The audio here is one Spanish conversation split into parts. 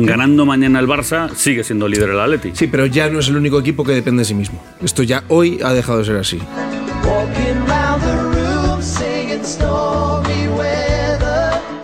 Aun ganando mañana el Barça, sigue siendo líder el Atleti. Sí, pero ya no es el único equipo que depende de sí mismo. Esto ya hoy ha dejado de ser así.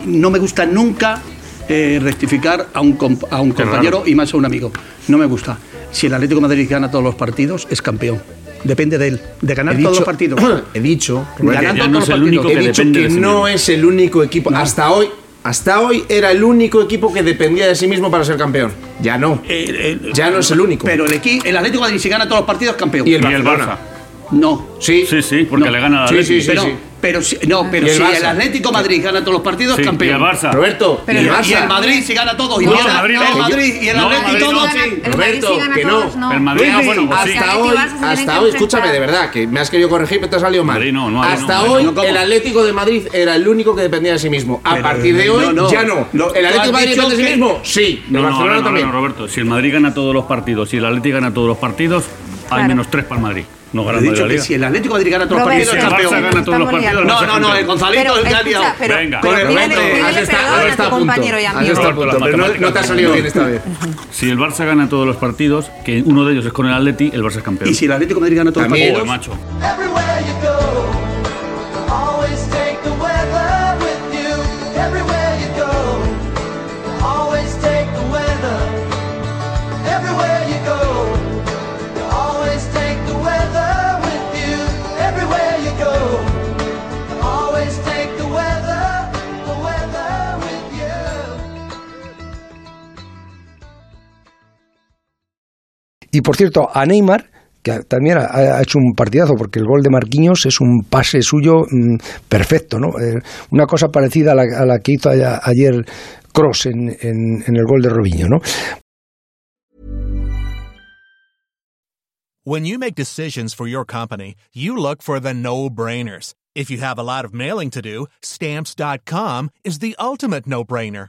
No me gusta nunca eh, rectificar a un, comp- a un compañero y más a un amigo. No me gusta. Si el Atlético de Madrid gana todos los partidos, es campeón. Depende de él, de ganar He todos dicho- los partidos. He dicho, Ganando todos no los partidos. he que dicho depende que de sí no es el único equipo. Hasta hoy, hasta hoy era el único equipo que dependía de sí mismo para ser campeón. Ya no. Eh, eh, Ya no es el único. Pero el, equi- el Atlético de Madrid, si gana todos los partidos, es campeón. Y el Y el Barcelona. Barça. No. Sí. Sí, sí, porque No. le gana al Sí, Atleti. sí, sí, pero, sí. Pero si, no, pero Y el si Barça. el Atlético Madrid gana todos los partidos, Sí, campeón. y el Barça. Roberto, Pero y el y Barça. el Madrid si gana todos. Y No, el el Madrid no. el Madrid y el Atlético todos. Roberto, que no. El Madrid, ah, bueno, pues. Hasta hoy, hasta hoy, escúchame, de verdad, que me has querido corregir, pero te ha salido mal. Madrid no, no, ahí hasta no, hoy, el Atlético de Madrid era el único que dependía de sí mismo. A Pero, partir de hoy, no, no. ya no. No, ¿El Atlético de Madrid depende de sí mismo? Sí. ¿El No, no, Barcelona también? Roberto. Si el Madrid gana todos los partidos, si el Atlético gana todos los partidos, Claro. menos tres para el Madrid. No gana dicho la que si el Atlético de Madrid gana todos los partidos, el campeón. gana todos los partidos, No, no, no, el Gonzalito Pero, ya escucha, pero, Venga. pero Roberto, pídele, perdón a tu compañero y pero no, te ha salido bien esta vez. Si el Barça gana todos los partidos, que uno de ellos es con el Atleti, el Barça es campeón. Y si el Atlético de Madrid gana todos los partidos, macho. Y por cierto, a Neymar, que también ha, hecho un partidazo, porque el gol de Marquinhos es un pase suyo mm, perfecto, ¿no? Eh, una cosa parecida a la, a la que hizo a- ayer Cross en, en- en el gol de Robinho, ¿no? When you make decisions for your company, you look for the no-brainers. If you have a lot of mailing to do, stamps.com is the ultimate no-brainer.